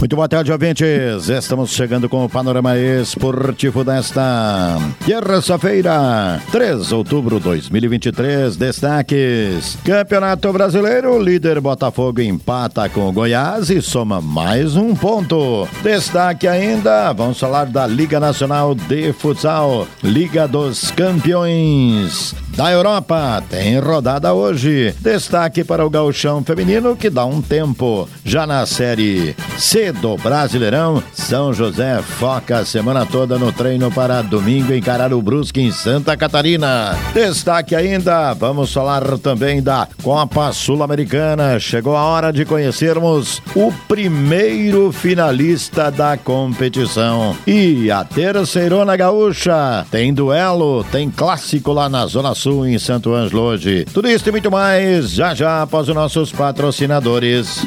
Muito boa tarde, ouvintes. Estamos chegando com o panorama esportivo desta terça-feira, 3 de outubro de 2023. Destaques: Campeonato Brasileiro, líder Botafogo empata com o Goiás e soma mais um ponto. Destaque ainda: vamos falar da Liga Nacional de Futsal, Liga dos Campeões da Europa. Tem rodada hoje. Destaque para o gauchão feminino que dá um tempo. Já na série C do Brasileirão, São José foca a semana toda no treino para domingo encarar o Brusque em Santa Catarina. Destaque ainda, vamos falar também da Copa Sul-Americana. Chegou a hora de conhecermos o primeiro finalista da competição. E a terceirona gaúcha tem duelo, tem clássico lá na Zona Sul, em Santo Ângelo hoje. Tudo isso e muito mais, já já após os nossos patrocinadores.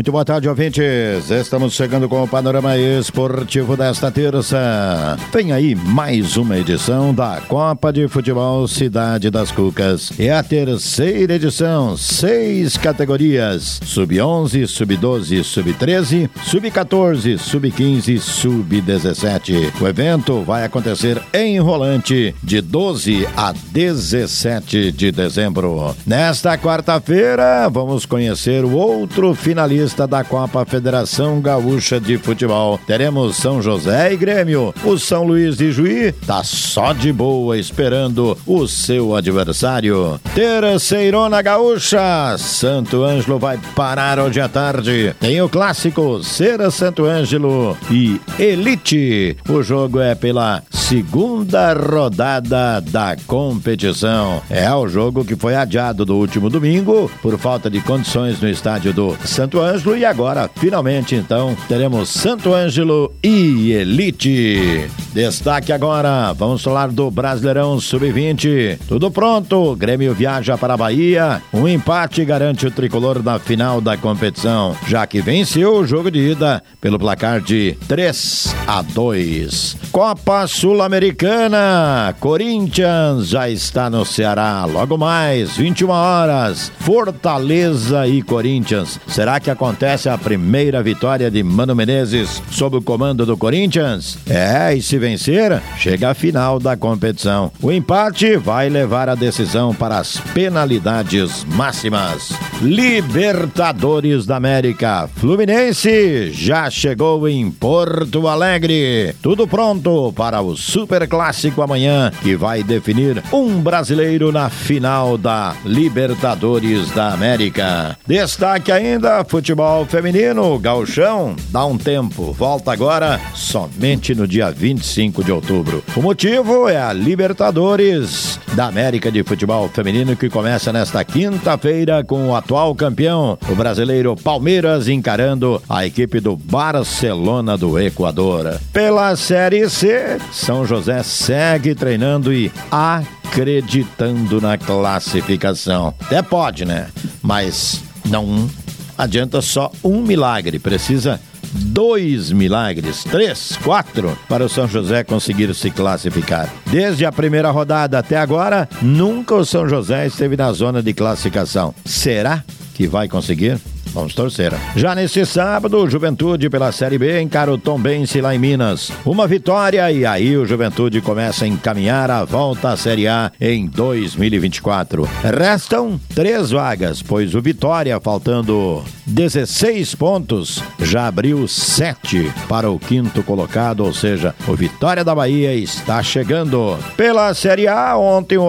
Muito boa tarde, ouvintes. Estamos chegando com o panorama esportivo desta terça. Vem aí mais uma edição da Copa de Futebol Cidade das Cucas. É a terceira edição, seis categorias: sub-11, sub-12, sub-13, sub-14, sub-15, sub-17. O evento vai acontecer em Rolante de 12 a 17 de dezembro. Nesta quarta-feira, vamos conhecer o outro finalista da Copa Federação Gaúcha de Futebol. Teremos São José e Grêmio. O São Luís de Juí tá só de boa esperando o seu adversário. Terceirona Gaúcha. Santo Ângelo vai parar hoje à tarde. Tem o clássico Cera Santo Ângelo e Elite. O jogo é pela segunda rodada da competição. É o jogo que foi adiado do último domingo por falta de condições no estádio do Santo Ângelo Ângelo e agora, finalmente, então, teremos Santo Ângelo e Elite. Destaque agora, vamos falar do Brasileirão Sub-20. Tudo pronto, Grêmio viaja para a Bahia. Um empate garante o tricolor na final da competição, já que venceu o jogo de ida pelo placar de 3 a 2. Copa Sul-Americana, Corinthians já está no Ceará. Logo mais, 21 horas, Fortaleza e Corinthians. Será que acontece a primeira vitória de Mano Menezes sob o comando do Corinthians? É, e se vencer, chega a final da competição. O empate vai levar a decisão para as penalidades máximas. Libertadores da América. Fluminense já chegou em Porto Alegre. Tudo pronto para o Super Clássico amanhã, que vai definir um brasileiro na final da Libertadores da América. Destaque ainda futebol feminino, Galchão, dá um tempo, volta agora somente no dia 25 de outubro. O motivo é a Libertadores da América de Futebol Feminino que começa nesta quinta-feira com o atual campeão, o brasileiro Palmeiras encarando a equipe do Barcelona do Equador. Pela Série C, São José segue treinando e acreditando na classificação. Até pode, né? Mas não adianta só um milagre, precisa dois milagres, três, quatro, para o São José conseguir se classificar. Desde a primeira rodada até agora, nunca o São José esteve na zona de classificação. Será que vai conseguir? Vamos torcer. Já nesse sábado, Juventude pela Série B encara o Tombense lá em Minas. Uma vitória e aí o Juventude começa a encaminhar a volta à Série A em 2024. Restam três vagas, pois o Vitória, faltando 16 pontos, já abriu sete para o quinto colocado, ou seja, o Vitória da Bahia está chegando. Pela Série A, ontem o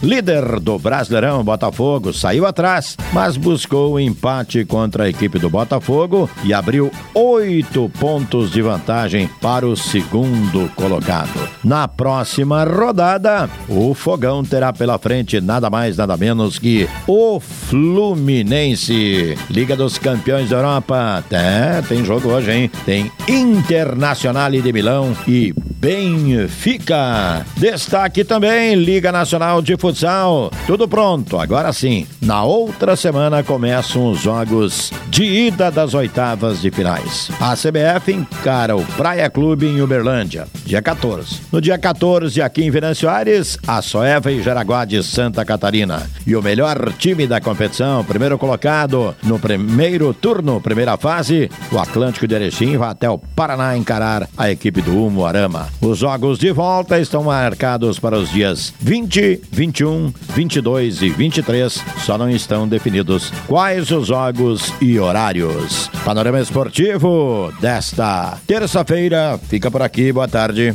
líder do Brasileirão, Botafogo, saiu atrás, mas buscou o empate contra a equipe do Botafogo e abriu oito pontos de vantagem para o segundo colocado. Na próxima rodada, o Fogão terá pela frente nada mais, nada menos que o Fluminense. Liga dos Campeões da Europa. É, tem jogo hoje, hein? Tem Internacional de Milão e Benfica. Destaque também, Liga Nacional de Futsal. Tudo pronto, agora sim. Na outra semana começam os jogos de ida das oitavas de finais. A CBF encara o Praia Clube em Uberlândia, dia 14. No dia 14, aqui em Venâncio Aires, a Soeva e Jaraguá de Santa Catarina. E o melhor time da competição, primeiro colocado no primeiro turno, primeira fase, o Atlântico de Erechim vai até o Paraná encarar a equipe do Umuarama. Os jogos de volta estão marcados para os dias 20, 21, 22 e 23. Só não estão definidos quais os jogos e horários. Panorama Esportivo desta terça-feira fica por aqui. Boa tarde.